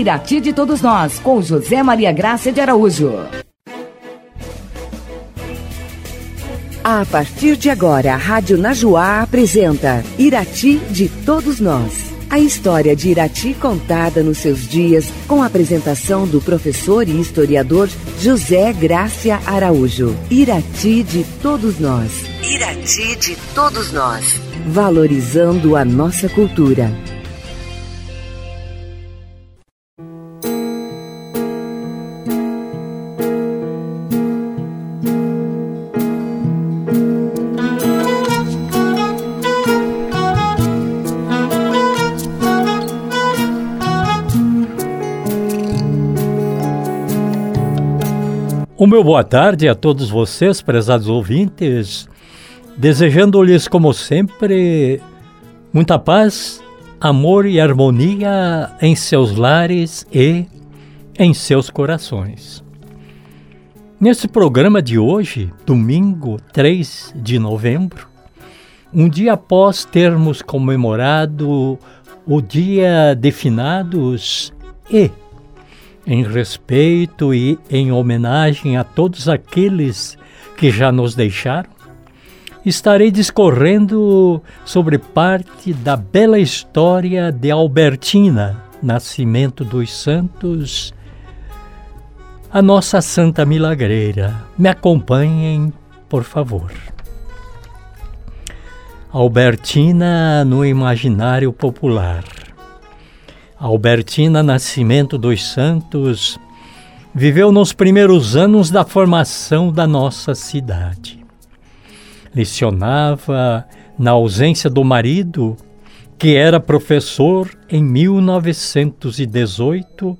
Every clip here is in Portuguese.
Irati de Todos Nós, com José Maria Graça de Araújo. A partir de agora, a Rádio Najuá apresenta Irati de Todos Nós. A história de Irati contada nos seus dias, com a apresentação do professor e historiador José Grácia Araújo. Irati de Todos Nós. Irati de Todos Nós. Valorizando a nossa cultura. Meu boa tarde a todos vocês, prezados ouvintes, desejando-lhes, como sempre, muita paz, amor e harmonia em seus lares e em seus corações. Nesse programa de hoje, domingo 3 de novembro, um dia após termos comemorado o Dia de Finados e em respeito e em homenagem a todos aqueles que já nos deixaram, estarei discorrendo sobre parte da bela história de Albertina, nascimento dos santos, a nossa Santa Milagreira. Me acompanhem, por favor. Albertina no imaginário popular. Albertina Nascimento dos Santos viveu nos primeiros anos da formação da nossa cidade. Lecionava na ausência do marido, que era professor em 1918,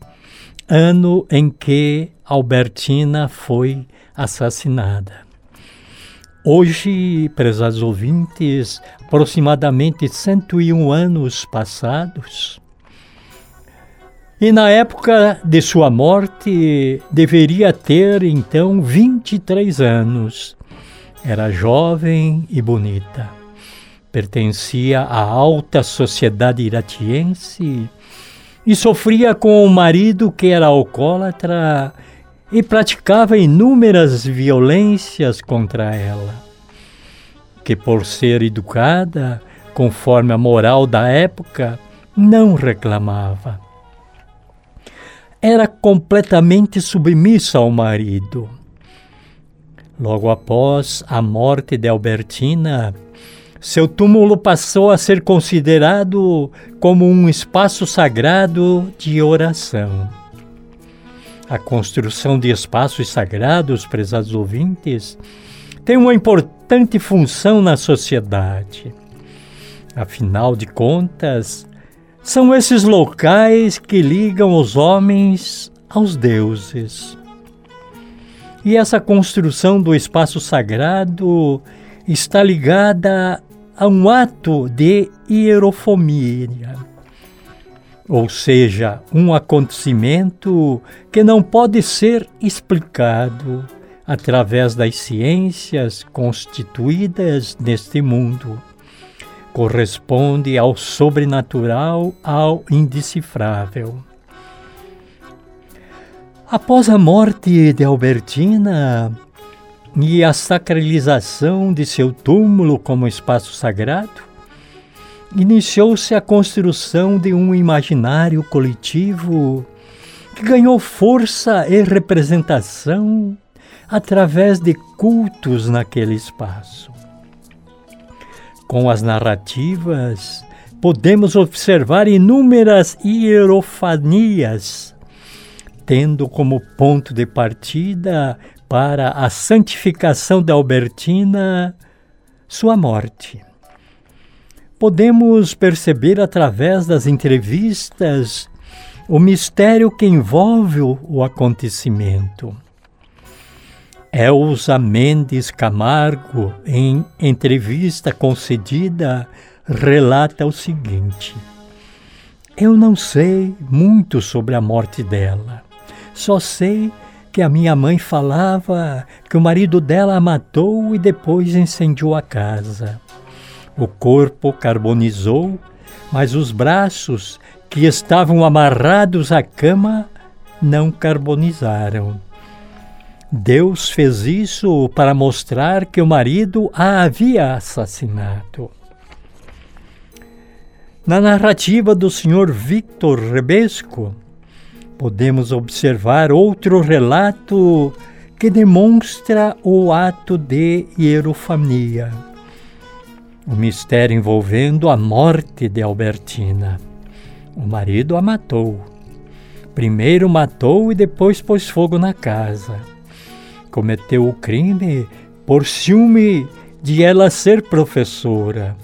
ano em que Albertina foi assassinada. Hoje, prezados ouvintes, aproximadamente 101 anos passados, e na época de sua morte, deveria ter então 23 anos. Era jovem e bonita. Pertencia à alta sociedade iratiense e sofria com o marido que era alcoólatra e praticava inúmeras violências contra ela, que por ser educada, conforme a moral da época, não reclamava era completamente submissa ao marido. Logo após a morte de Albertina, seu túmulo passou a ser considerado como um espaço sagrado de oração. A construção de espaços sagrados, prezados ouvintes, tem uma importante função na sociedade. Afinal de contas, são esses locais que ligam os homens aos deuses. E essa construção do espaço sagrado está ligada a um ato de hierofomia, ou seja, um acontecimento que não pode ser explicado através das ciências constituídas neste mundo corresponde ao sobrenatural, ao indecifrável. Após a morte de Albertina e a sacralização de seu túmulo como espaço sagrado, iniciou-se a construção de um imaginário coletivo que ganhou força e representação através de cultos naquele espaço. Com as narrativas, podemos observar inúmeras hierofanias, tendo como ponto de partida para a santificação da Albertina sua morte. Podemos perceber através das entrevistas o mistério que envolve o acontecimento. Elza Mendes Camargo, em entrevista concedida, relata o seguinte: Eu não sei muito sobre a morte dela. Só sei que a minha mãe falava que o marido dela a matou e depois incendiou a casa. O corpo carbonizou, mas os braços, que estavam amarrados à cama não carbonizaram. Deus fez isso para mostrar que o marido a havia assassinado. Na narrativa do Sr. Victor Rebesco, podemos observar outro relato que demonstra o ato de hierofania, o mistério envolvendo a morte de Albertina. O marido a matou. Primeiro matou e depois pôs fogo na casa cometeu o crime por ciúme de ela ser professora,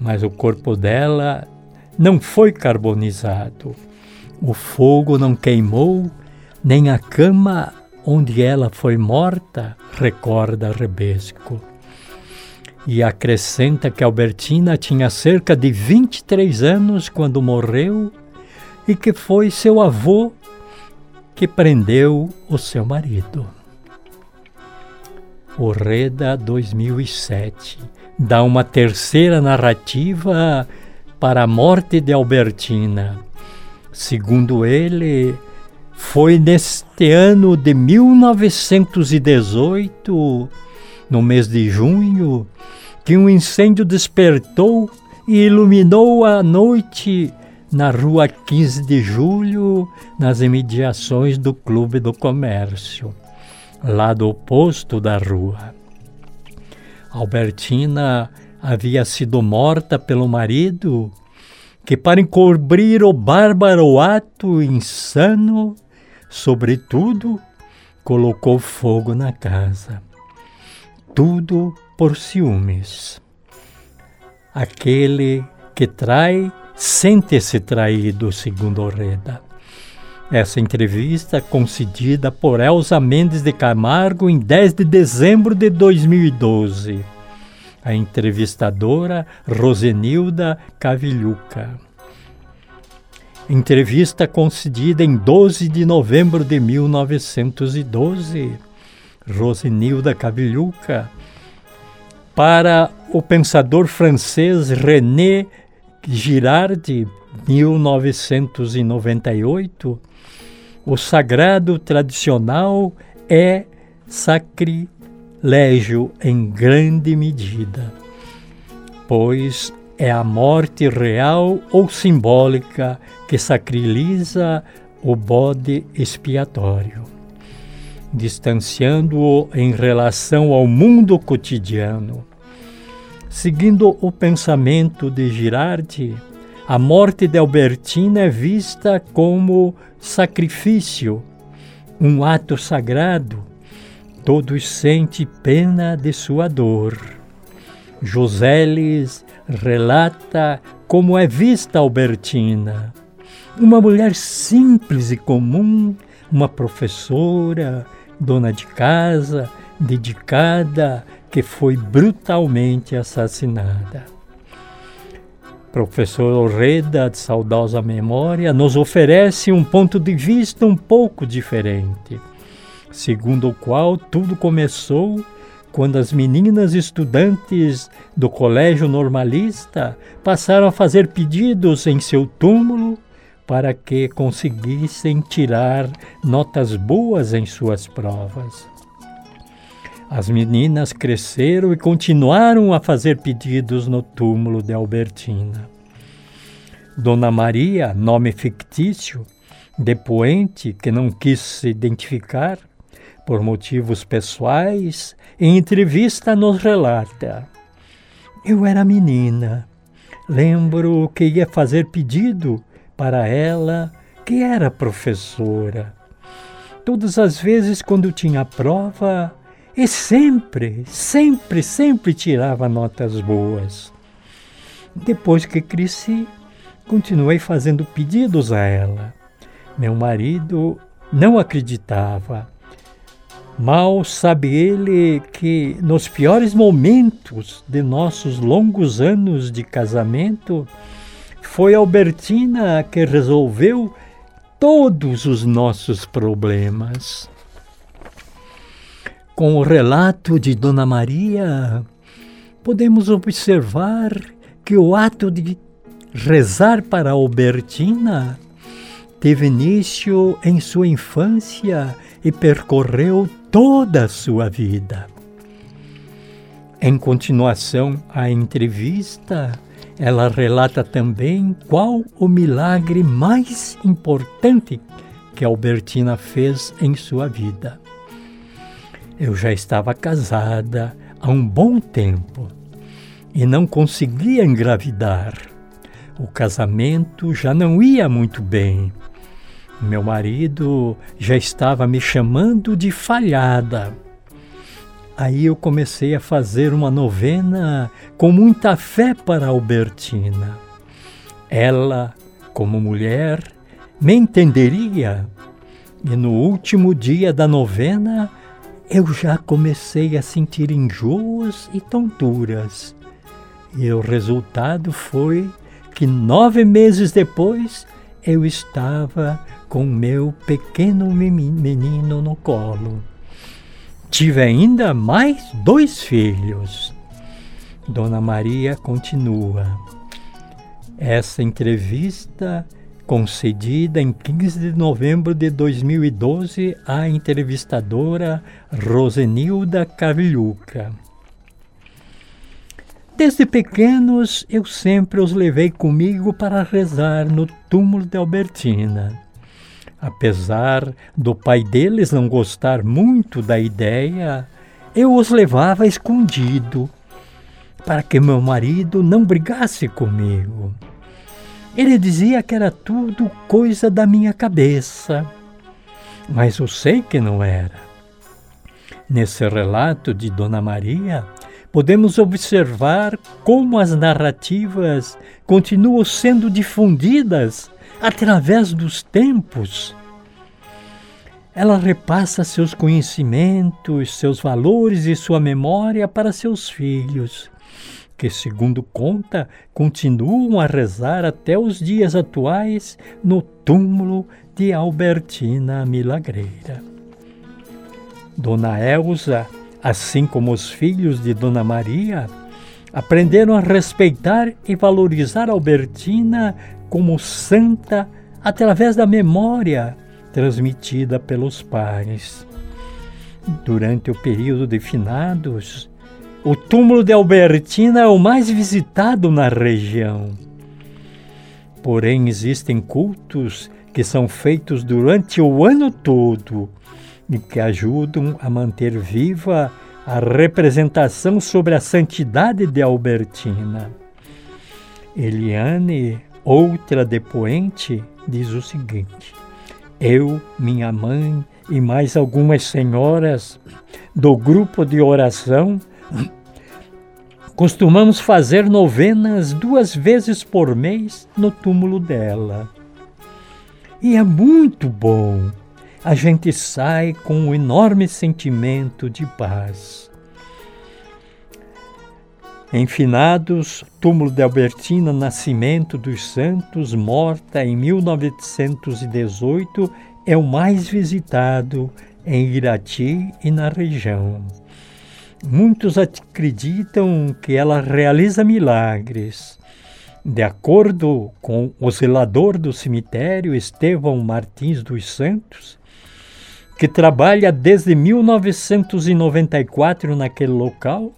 mas o corpo dela não foi carbonizado. O fogo não queimou, nem a cama onde ela foi morta, recorda Rebesco. E acrescenta que Albertina tinha cerca de 23 anos quando morreu e que foi seu avô que prendeu o seu marido. O Reda 2007 dá uma terceira narrativa para a morte de Albertina. Segundo ele, foi neste ano de 1918, no mês de junho, que um incêndio despertou e iluminou a noite na rua 15 de julho, nas imediações do Clube do Comércio lado oposto da rua. Albertina havia sido morta pelo marido, que, para encobrir o bárbaro ato insano, sobretudo, colocou fogo na casa. Tudo por ciúmes. Aquele que trai sente-se traído, segundo Reda. Essa entrevista concedida por Elza Mendes de Camargo em 10 de dezembro de 2012. A entrevistadora Rosenilda Cavilhuca. Entrevista concedida em 12 de novembro de 1912. Rosenilda Cavilhuca para o pensador francês René Girardi, 1998, o sagrado tradicional é sacrilégio em grande medida, pois é a morte real ou simbólica que sacriliza o bode expiatório, distanciando-o em relação ao mundo cotidiano. Seguindo o pensamento de Girardi, a morte de Albertina é vista como sacrifício, um ato sagrado. Todos sentem pena de sua dor. Joseles relata como é vista Albertina, uma mulher simples e comum, uma professora, dona de casa, dedicada, que foi brutalmente assassinada professor Orreda, de saudosa memória, nos oferece um ponto de vista um pouco diferente, segundo o qual tudo começou quando as meninas estudantes do colégio normalista passaram a fazer pedidos em seu túmulo para que conseguissem tirar notas boas em suas provas. As meninas cresceram e continuaram a fazer pedidos no túmulo de Albertina. Dona Maria, nome fictício, depoente que não quis se identificar por motivos pessoais, em entrevista nos relata: Eu era menina. Lembro que ia fazer pedido para ela, que era professora. Todas as vezes quando tinha prova, e sempre, sempre, sempre tirava notas boas. Depois que cresci, continuei fazendo pedidos a ela. Meu marido não acreditava. Mal sabe ele que nos piores momentos de nossos longos anos de casamento, foi Albertina que resolveu todos os nossos problemas. Com o relato de Dona Maria, podemos observar que o ato de rezar para Albertina teve início em sua infância e percorreu toda a sua vida. Em continuação à entrevista, ela relata também qual o milagre mais importante que Albertina fez em sua vida. Eu já estava casada há um bom tempo e não conseguia engravidar. O casamento já não ia muito bem. Meu marido já estava me chamando de falhada. Aí eu comecei a fazer uma novena com muita fé para Albertina. Ela, como mulher, me entenderia. E no último dia da novena, eu já comecei a sentir enjoos e tonturas. E o resultado foi que nove meses depois eu estava com meu pequeno menino no colo. Tive ainda mais dois filhos. Dona Maria continua. Essa entrevista concedida em 15 de novembro de 2012 à entrevistadora Rosenilda Cavilhuca. Desde pequenos eu sempre os levei comigo para rezar no túmulo de Albertina. Apesar do pai deles não gostar muito da ideia, eu os levava escondido para que meu marido não brigasse comigo. Ele dizia que era tudo coisa da minha cabeça, mas eu sei que não era. Nesse relato de Dona Maria, podemos observar como as narrativas continuam sendo difundidas através dos tempos. Ela repassa seus conhecimentos, seus valores e sua memória para seus filhos que, segundo conta, continuam a rezar até os dias atuais no túmulo de Albertina Milagreira. Dona Elsa, assim como os filhos de Dona Maria, aprenderam a respeitar e valorizar Albertina como santa através da memória transmitida pelos pais. Durante o período de finados, o túmulo de Albertina é o mais visitado na região. Porém, existem cultos que são feitos durante o ano todo que ajudam a manter viva a representação sobre a santidade de Albertina. Eliane, outra depoente, diz o seguinte: Eu, minha mãe e mais algumas senhoras do grupo de oração Costumamos fazer novenas duas vezes por mês no túmulo dela. E é muito bom. A gente sai com um enorme sentimento de paz. Em finados, túmulo de Albertina Nascimento dos Santos, morta em 1918, é o mais visitado em Irati e na região. Muitos acreditam que ela realiza milagres. De acordo com o zelador do cemitério, Estevão Martins dos Santos, que trabalha desde 1994 naquele local,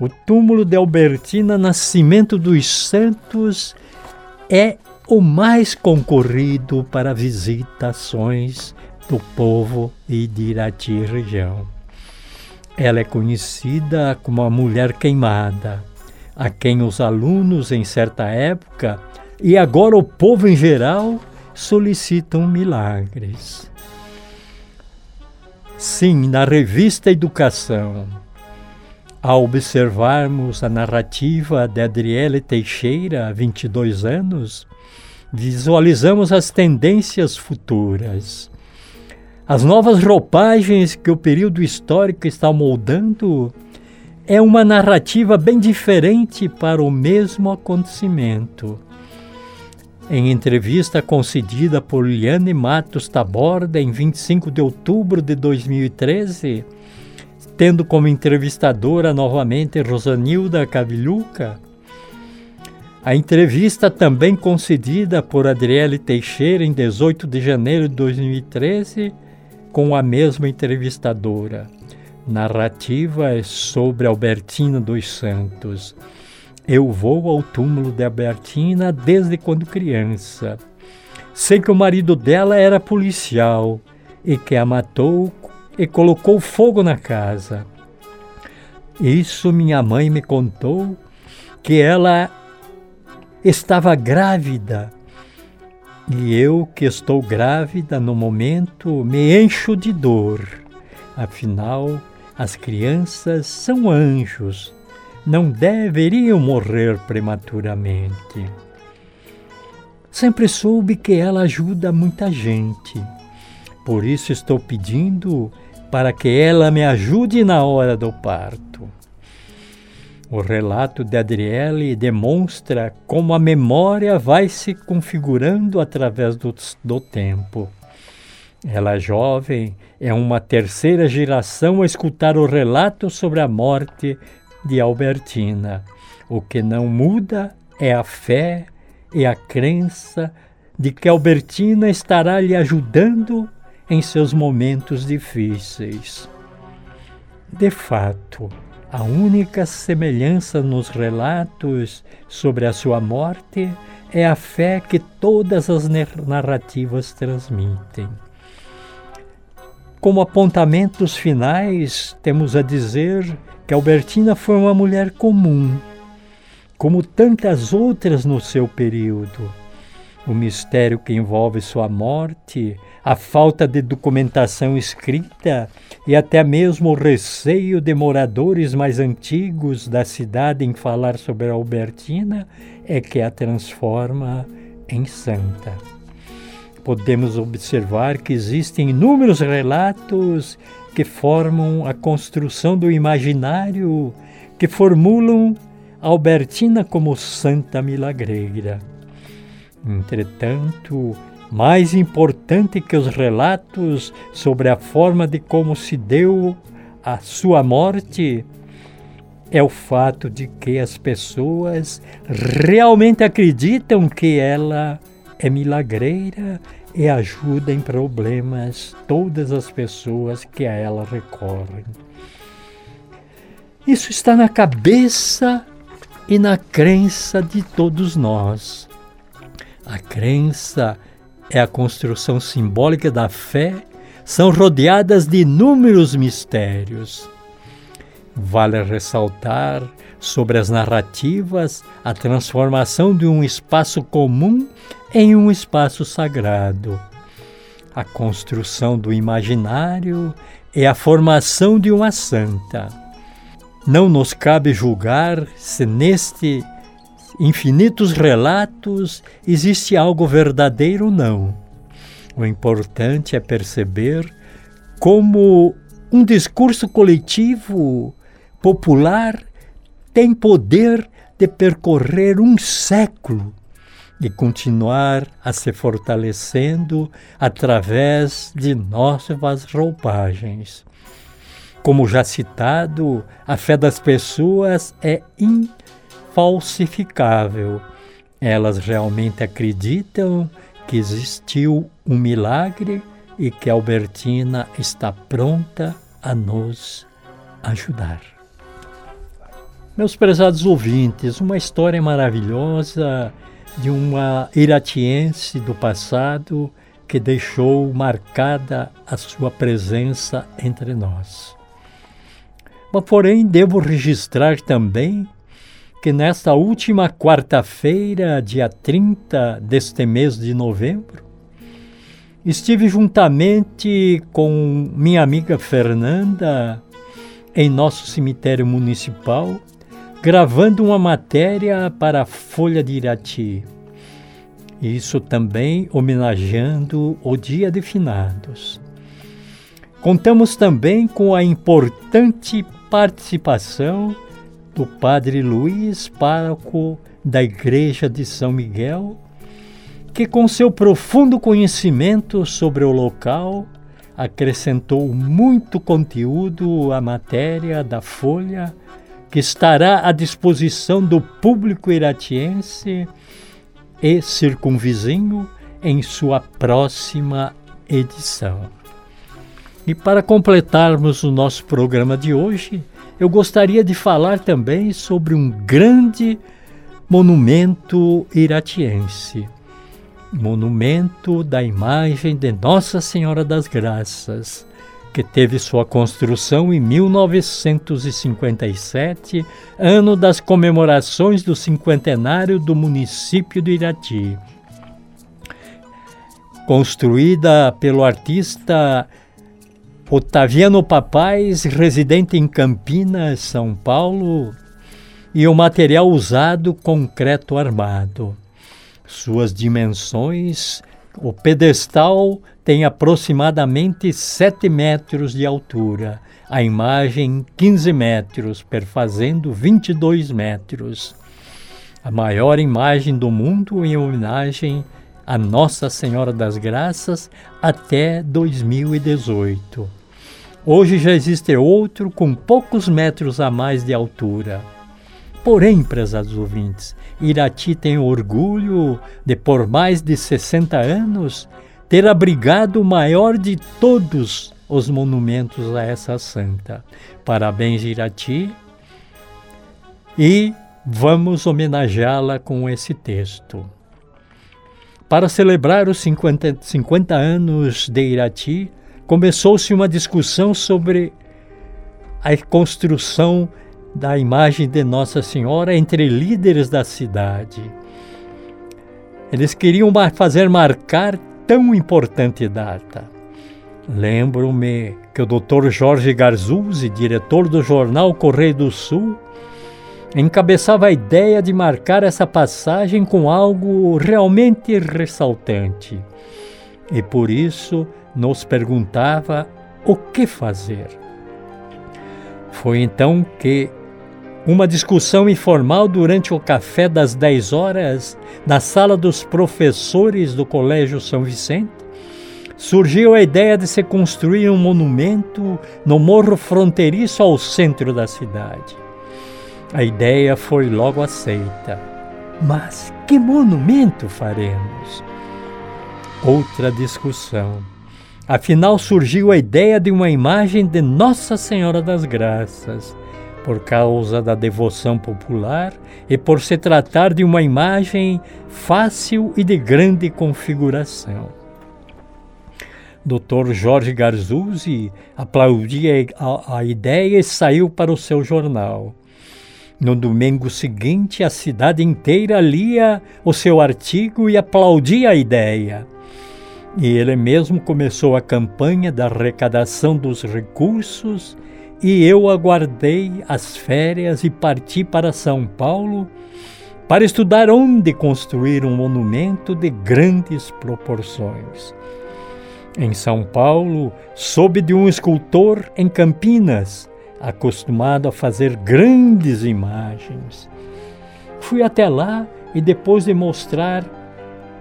o túmulo de Albertina Nascimento dos Santos é o mais concorrido para visitações do povo e de Irati região. Ela é conhecida como a mulher queimada, a quem os alunos em certa época e agora o povo em geral solicitam milagres. Sim, na revista Educação, ao observarmos a narrativa de Adriele Teixeira, 22 anos, visualizamos as tendências futuras as novas roupagens que o período histórico está moldando é uma narrativa bem diferente para o mesmo acontecimento. Em entrevista concedida por Liane Matos Taborda em 25 de outubro de 2013, tendo como entrevistadora novamente Rosanilda Cavilhuca, A entrevista, também concedida por Adriele Teixeira em 18 de janeiro de 2013, com a mesma entrevistadora. Narrativa é sobre Albertina dos Santos. Eu vou ao túmulo de Albertina desde quando criança. Sei que o marido dela era policial e que a matou e colocou fogo na casa. Isso minha mãe me contou que ela estava grávida. E eu, que estou grávida no momento, me encho de dor. Afinal, as crianças são anjos, não deveriam morrer prematuramente. Sempre soube que ela ajuda muita gente. Por isso estou pedindo para que ela me ajude na hora do parto. O relato de Adriele demonstra como a memória vai se configurando através do, do tempo. Ela, jovem, é uma terceira geração a escutar o relato sobre a morte de Albertina. O que não muda é a fé e a crença de que Albertina estará lhe ajudando em seus momentos difíceis. De fato, a única semelhança nos relatos sobre a sua morte é a fé que todas as narrativas transmitem. Como apontamentos finais, temos a dizer que Albertina foi uma mulher comum, como tantas outras no seu período. O mistério que envolve sua morte, a falta de documentação escrita e até mesmo o receio de moradores mais antigos da cidade em falar sobre Albertina é que a transforma em santa podemos observar que existem inúmeros relatos que formam a construção do imaginário, que formulam Albertina como santa milagreira. Entretanto, mais importante que os relatos sobre a forma de como se deu a sua morte é o fato de que as pessoas realmente acreditam que ela é milagreira e ajuda em problemas todas as pessoas que a ela recorrem. Isso está na cabeça e na crença de todos nós. A crença é a construção simbólica da fé, são rodeadas de inúmeros mistérios. Vale ressaltar sobre as narrativas a transformação de um espaço comum em um espaço sagrado. A construção do imaginário é a formação de uma santa. Não nos cabe julgar se neste infinitos relatos existe algo verdadeiro ou não. O importante é perceber como um discurso coletivo, popular, tem poder de percorrer um século e continuar a se fortalecendo através de novas roupagens. Como já citado, a fé das pessoas é infalsificável. Elas realmente acreditam que existiu um milagre e que Albertina está pronta a nos ajudar. Meus prezados ouvintes, uma história maravilhosa de uma iratiense do passado que deixou marcada a sua presença entre nós. Mas, porém, devo registrar também que nesta última quarta-feira, dia 30 deste mês de novembro, estive juntamente com minha amiga Fernanda em nosso cemitério municipal gravando uma matéria para a Folha de Irati. Isso também homenageando o Dia de Finados. Contamos também com a importante participação do Padre Luiz, pároco da Igreja de São Miguel, que, com seu profundo conhecimento sobre o local, acrescentou muito conteúdo à matéria da Folha que estará à disposição do público iratiense e circunvizinho em sua próxima edição. E para completarmos o nosso programa de hoje, eu gostaria de falar também sobre um grande monumento iratiense. Monumento da imagem de Nossa Senhora das Graças, que teve sua construção em 1957, ano das comemorações do cinquentenário do município de Irati. Construída pelo artista Otaviano Papais, residente em Campinas, São Paulo, e o material usado concreto armado. Suas dimensões, o pedestal tem aproximadamente 7 metros de altura, a imagem 15 metros, perfazendo 22 metros. A maior imagem do mundo em homenagem a Nossa Senhora das Graças até 2018. Hoje já existe outro com poucos metros a mais de altura. Porém, prezados ouvintes, Irati tem orgulho de, por mais de 60 anos, ter abrigado o maior de todos os monumentos a essa santa. Parabéns, Irati. E vamos homenageá-la com esse texto. Para celebrar os 50, 50 anos de Irati, começou-se uma discussão sobre a construção da imagem de Nossa Senhora entre líderes da cidade. Eles queriam fazer marcar tão importante data. Lembro-me que o Dr. Jorge Garzuzzi, diretor do jornal Correio do Sul, encabeçava a ideia de marcar essa passagem com algo realmente ressaltante. E por isso nos perguntava o que fazer. Foi então que uma discussão informal durante o café das 10 horas na sala dos professores do Colégio São Vicente, surgiu a ideia de se construir um monumento no morro fronteiriço ao centro da cidade. A ideia foi logo aceita. Mas que monumento faremos? Outra discussão. Afinal, surgiu a ideia de uma imagem de Nossa Senhora das Graças por causa da devoção popular e por se tratar de uma imagem fácil e de grande configuração. Dr. Jorge Garzuzzi aplaudia a, a ideia e saiu para o seu jornal. No domingo seguinte, a cidade inteira lia o seu artigo e aplaudia a ideia. E ele mesmo começou a campanha da arrecadação dos recursos e eu aguardei as férias e parti para São Paulo para estudar onde construir um monumento de grandes proporções. Em São Paulo, soube de um escultor em Campinas, acostumado a fazer grandes imagens. Fui até lá e depois de mostrar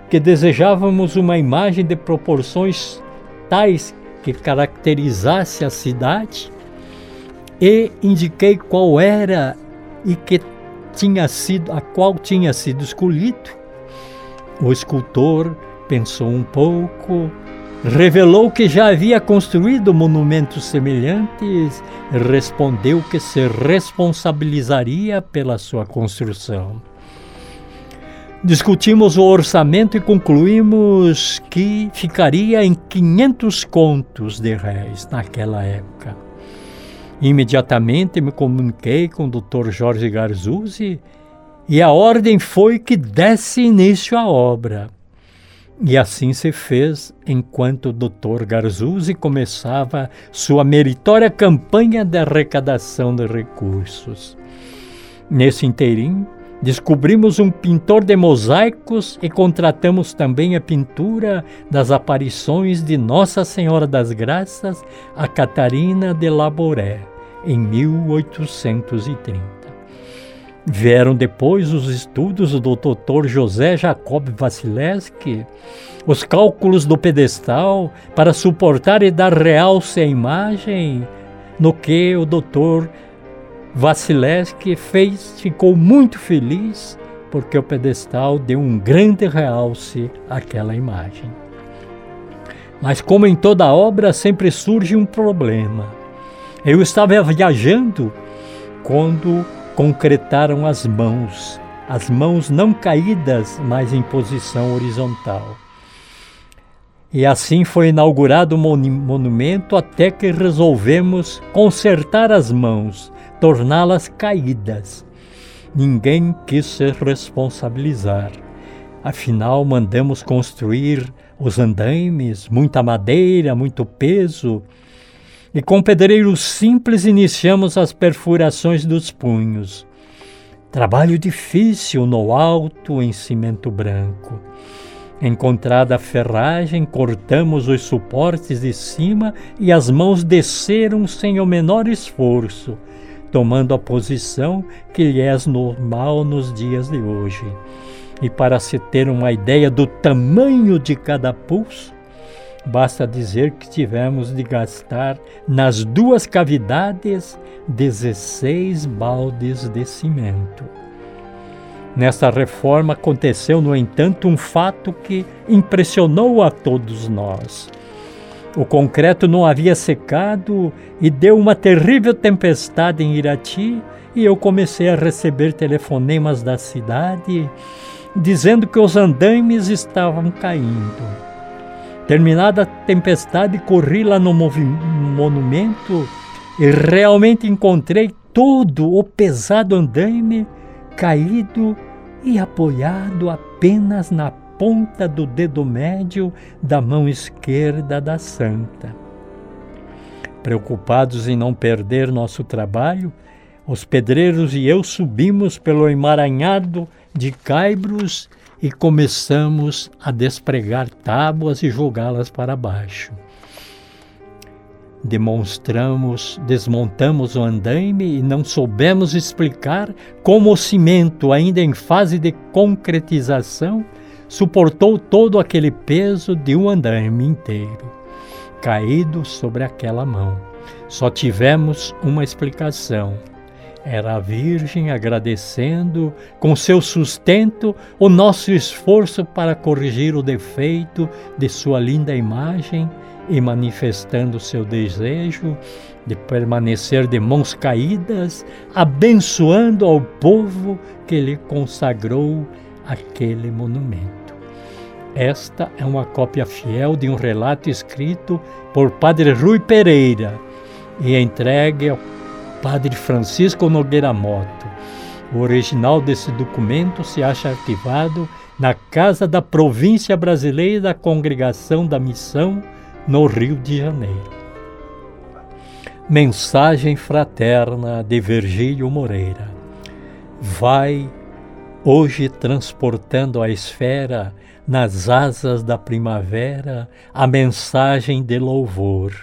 que desejávamos uma imagem de proporções tais que caracterizasse a cidade, e indiquei qual era e que tinha sido a qual tinha sido escolhido. O escultor pensou um pouco, revelou que já havia construído monumentos semelhantes, respondeu que se responsabilizaria pela sua construção. Discutimos o orçamento e concluímos que ficaria em 500 contos de réis naquela época. Imediatamente me comuniquei com o Dr. Jorge Garzuzzi e a ordem foi que desse início à obra. E assim se fez enquanto o Dr. Garzuzzi começava sua meritória campanha de arrecadação de recursos. Nesse inteirinho, descobrimos um pintor de mosaicos e contratamos também a pintura das aparições de Nossa Senhora das Graças, a Catarina de Laboré em 1830. Vieram depois os estudos do Dr. José Jacob Vasilevski, os cálculos do pedestal para suportar e dar realce à imagem, no que o Dr. Vasilevski fez, ficou muito feliz porque o pedestal deu um grande realce àquela imagem. Mas, como em toda obra, sempre surge um problema. Eu estava viajando quando concretaram as mãos, as mãos não caídas, mas em posição horizontal. E assim foi inaugurado o monumento até que resolvemos consertar as mãos, torná-las caídas. Ninguém quis se responsabilizar. Afinal, mandamos construir os andaimes, muita madeira, muito peso. E com pedreiros simples iniciamos as perfurações dos punhos. Trabalho difícil no alto em cimento branco. Encontrada a ferragem, cortamos os suportes de cima e as mãos desceram sem o menor esforço, tomando a posição que lhe é normal nos dias de hoje. E para se ter uma ideia do tamanho de cada pulso, basta dizer que tivemos de gastar nas duas cavidades 16 baldes de cimento. Nesta reforma aconteceu, no entanto, um fato que impressionou a todos nós. O concreto não havia secado e deu uma terrível tempestade em Irati, e eu comecei a receber telefonemas da cidade dizendo que os andaimes estavam caindo. Terminada a tempestade, corri lá no monumento e realmente encontrei todo o pesado andaime caído e apoiado apenas na ponta do dedo médio da mão esquerda da santa. Preocupados em não perder nosso trabalho, os pedreiros e eu subimos pelo emaranhado de caibros e começamos a despregar tábuas e jogá-las para baixo demonstramos, desmontamos o andaime e não soubemos explicar como o cimento, ainda em fase de concretização, suportou todo aquele peso de um andaime inteiro, caído sobre aquela mão. Só tivemos uma explicação. Era a Virgem agradecendo com seu sustento o nosso esforço para corrigir o defeito de sua linda imagem e manifestando seu desejo de permanecer de mãos caídas, abençoando ao povo que lhe consagrou aquele monumento. Esta é uma cópia fiel de um relato escrito por Padre Rui Pereira e entregue ao Padre Francisco Nogueira Moto. O original desse documento se acha arquivado na Casa da Província Brasileira da Congregação da Missão no Rio de Janeiro. Mensagem fraterna de Virgílio Moreira. Vai hoje transportando a esfera nas asas da primavera a mensagem de louvor.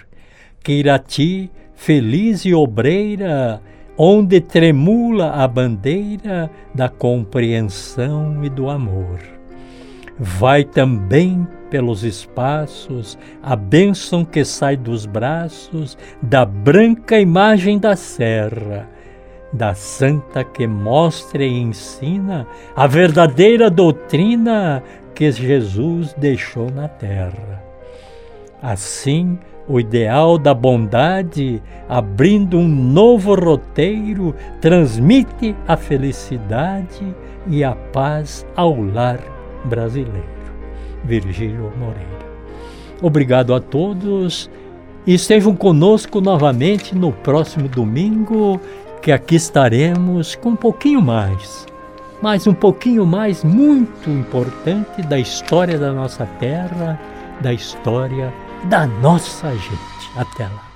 Que Irati, feliz e obreira, onde tremula a bandeira da compreensão e do amor. Vai também pelos espaços, a bênção que sai dos braços da branca imagem da serra, da santa que mostra e ensina a verdadeira doutrina que Jesus deixou na terra. Assim, o ideal da bondade, abrindo um novo roteiro, transmite a felicidade e a paz ao lar brasileiro. Virgílio Moreira. Obrigado a todos e estejam conosco novamente no próximo domingo, que aqui estaremos com um pouquinho mais, mas um pouquinho mais muito importante da história da nossa terra, da história da nossa gente. Até lá.